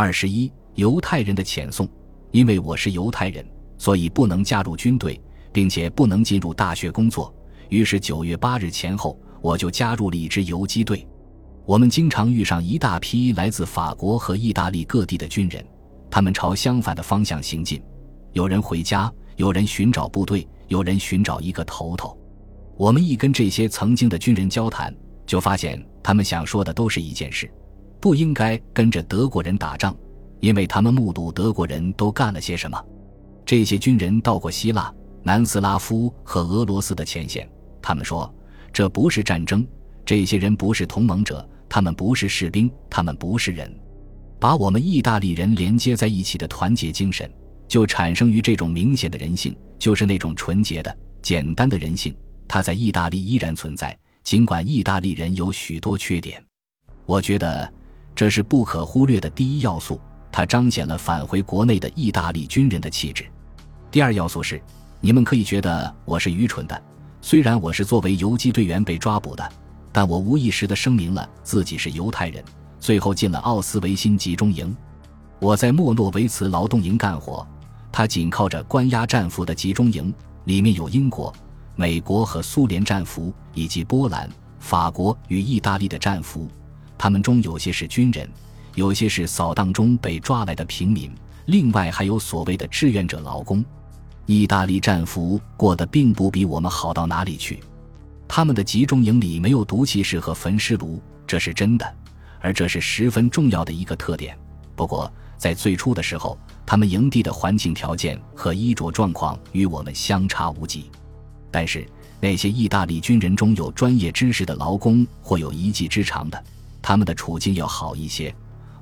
二十一，犹太人的遣送。因为我是犹太人，所以不能加入军队，并且不能进入大学工作。于是九月八日前后，我就加入了一支游击队。我们经常遇上一大批来自法国和意大利各地的军人，他们朝相反的方向行进。有人回家，有人寻找部队，有人寻找一个头头。我们一跟这些曾经的军人交谈，就发现他们想说的都是一件事：不应该跟着德国人打仗。因为他们目睹德国人都干了些什么，这些军人到过希腊、南斯拉夫和俄罗斯的前线。他们说，这不是战争，这些人不是同盟者，他们不是士兵，他们不是人。把我们意大利人连接在一起的团结精神，就产生于这种明显的人性，就是那种纯洁的、简单的人性。它在意大利依然存在，尽管意大利人有许多缺点。我觉得，这是不可忽略的第一要素。它彰显了返回国内的意大利军人的气质。第二要素是，你们可以觉得我是愚蠢的，虽然我是作为游击队员被抓捕的，但我无意识地声明了自己是犹太人，最后进了奥斯维辛集中营。我在莫诺维茨劳动营干活，它紧靠着关押战俘的集中营，里面有英国、美国和苏联战俘，以及波兰、法国与意大利的战俘，他们中有些是军人。有些是扫荡中被抓来的平民，另外还有所谓的志愿者劳工。意大利战俘过得并不比我们好到哪里去。他们的集中营里没有毒气室和焚尸炉，这是真的，而这是十分重要的一个特点。不过，在最初的时候，他们营地的环境条件和衣着状况与我们相差无几。但是，那些意大利军人中有专业知识的劳工或有一技之长的，他们的处境要好一些。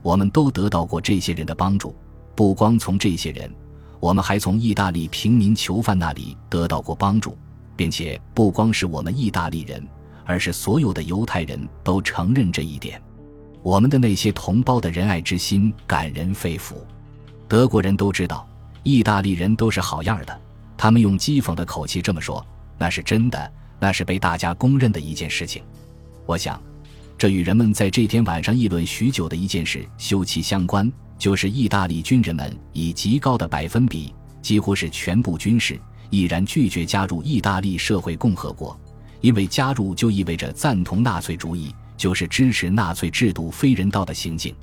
我们都得到过这些人的帮助，不光从这些人，我们还从意大利平民囚犯那里得到过帮助，并且不光是我们意大利人，而是所有的犹太人都承认这一点。我们的那些同胞的仁爱之心感人肺腑。德国人都知道，意大利人都是好样的，他们用讥讽的口气这么说，那是真的，那是被大家公认的一件事情。我想。这与人们在这天晚上议论许久的一件事休戚相关，就是意大利军人们以极高的百分比，几乎是全部军事，毅然拒绝加入意大利社会共和国，因为加入就意味着赞同纳粹主义，就是支持纳粹制度非人道的行径。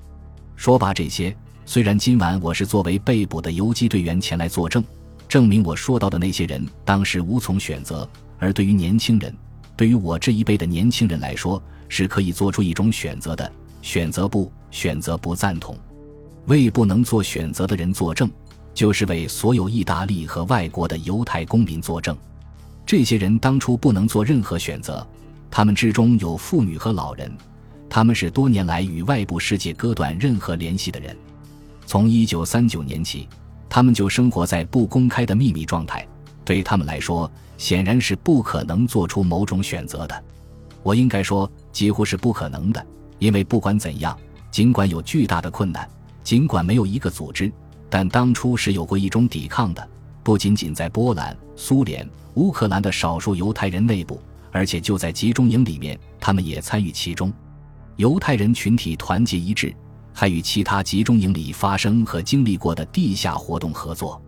说罢这些，虽然今晚我是作为被捕的游击队员前来作证，证明我说到的那些人当时无从选择，而对于年轻人，对于我这一辈的年轻人来说。是可以做出一种选择的，选择不选择不赞同，为不能做选择的人作证，就是为所有意大利和外国的犹太公民作证。这些人当初不能做任何选择，他们之中有妇女和老人，他们是多年来与外部世界割断任何联系的人。从一九三九年起，他们就生活在不公开的秘密状态，对他们来说，显然是不可能做出某种选择的。我应该说。几乎是不可能的，因为不管怎样，尽管有巨大的困难，尽管没有一个组织，但当初是有过一种抵抗的。不仅仅在波兰、苏联、乌克兰的少数犹太人内部，而且就在集中营里面，他们也参与其中。犹太人群体团结一致，还与其他集中营里发生和经历过的地下活动合作。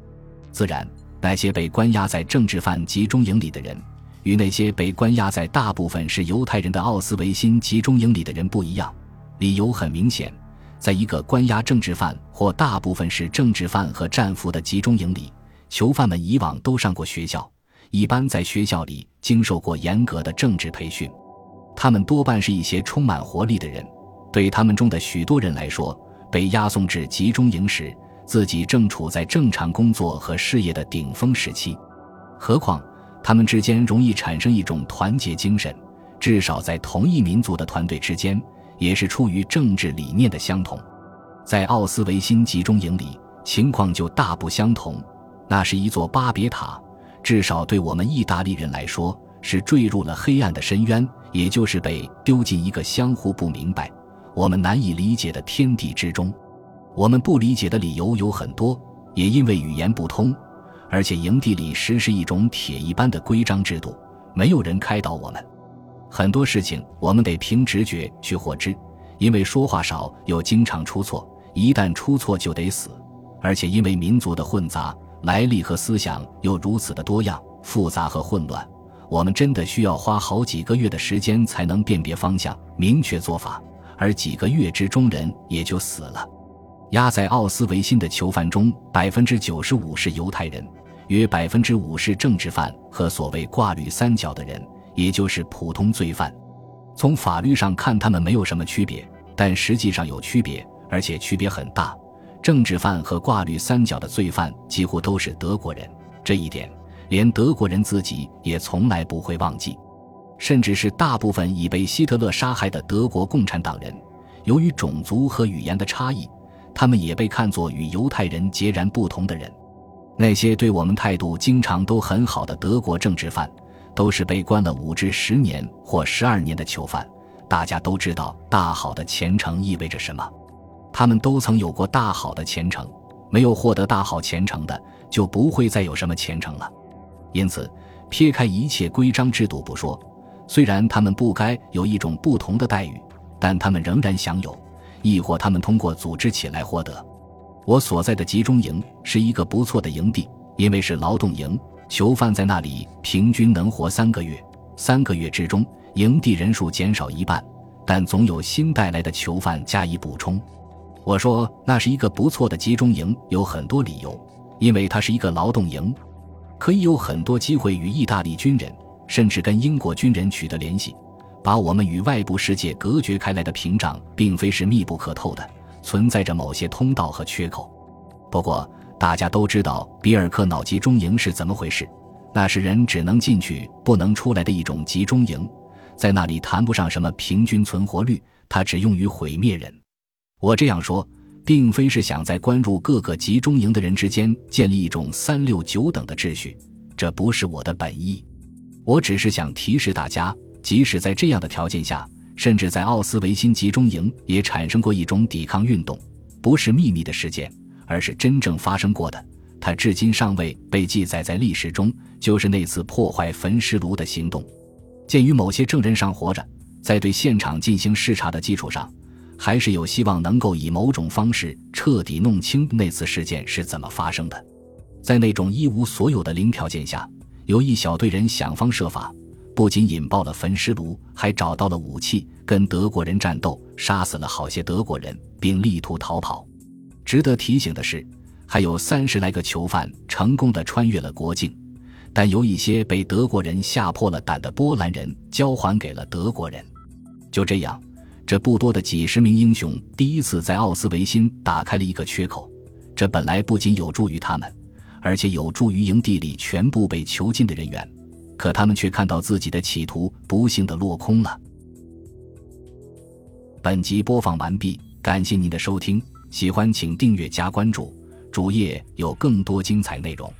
自然，那些被关押在政治犯集中营里的人。与那些被关押在大部分是犹太人的奥斯维辛集中营里的人不一样，理由很明显，在一个关押政治犯或大部分是政治犯和战俘的集中营里，囚犯们以往都上过学校，一般在学校里经受过严格的政治培训，他们多半是一些充满活力的人。对他们中的许多人来说，被押送至集中营时，自己正处在正常工作和事业的顶峰时期，何况。他们之间容易产生一种团结精神，至少在同一民族的团队之间，也是出于政治理念的相同。在奥斯维辛集中营里，情况就大不相同。那是一座巴别塔，至少对我们意大利人来说，是坠入了黑暗的深渊，也就是被丢进一个相互不明白、我们难以理解的天地之中。我们不理解的理由有很多，也因为语言不通。而且营地里实施一种铁一般的规章制度，没有人开导我们，很多事情我们得凭直觉去获知。因为说话少又经常出错，一旦出错就得死，而且因为民族的混杂，来历和思想又如此的多样、复杂和混乱，我们真的需要花好几个月的时间才能辨别方向、明确做法，而几个月之中人也就死了。押在奥斯维辛的囚犯中，百分之九十五是犹太人，约百分之五是政治犯和所谓挂绿三角的人，也就是普通罪犯。从法律上看，他们没有什么区别。但实际上有区别，而且区别很大。政治犯和挂绿三角的罪犯几乎都是德国人，这一点连德国人自己也从来不会忘记。甚至是大部分已被希特勒杀害的德国共产党人，由于种族和语言的差异，他们也被看作与犹太人截然不同的人。那些对我们态度经常都很好的德国政治犯，都是被关了五至十年或十二年的囚犯。大家都知道大好的前程意味着什么，他们都曾有过大好的前程，没有获得大好前程的，就不会再有什么前程了。因此，撇开一切规章制度不说，虽然他们不该有一种不同的待遇，但他们仍然享有，亦或他们通过组织起来获得。我所在的集中营是一个不错的营地，因为是劳动营，囚犯在那里平均能活三个月，三个月之中。营地人数减少一半，但总有新带来的囚犯加以补充。我说那是一个不错的集中营，有很多理由，因为它是一个劳动营，可以有很多机会与意大利军人，甚至跟英国军人取得联系。把我们与外部世界隔绝开来的屏障，并非是密不可透的，存在着某些通道和缺口。不过大家都知道比尔克脑集中营是怎么回事，那是人只能进去不能出来的一种集中营。在那里谈不上什么平均存活率，它只用于毁灭人。我这样说，并非是想在关入各个集中营的人之间建立一种三六九等的秩序，这不是我的本意。我只是想提示大家，即使在这样的条件下，甚至在奥斯维辛集中营也产生过一种抵抗运动，不是秘密的事件，而是真正发生过的。它至今尚未被记载在历史中，就是那次破坏焚尸炉的行动。鉴于某些证人尚活着，在对现场进行视察的基础上，还是有希望能够以某种方式彻底弄清那次事件是怎么发生的。在那种一无所有的零条件下，有一小队人想方设法，不仅引爆了焚尸炉，还找到了武器，跟德国人战斗，杀死了好些德国人，并力图逃跑。值得提醒的是，还有三十来个囚犯成功的穿越了国境。但有一些被德国人吓破了胆的波兰人交还给了德国人。就这样，这不多的几十名英雄第一次在奥斯维辛打开了一个缺口。这本来不仅有助于他们，而且有助于营地里全部被囚禁的人员。可他们却看到自己的企图不幸的落空了。本集播放完毕，感谢您的收听，喜欢请订阅加关注，主页有更多精彩内容。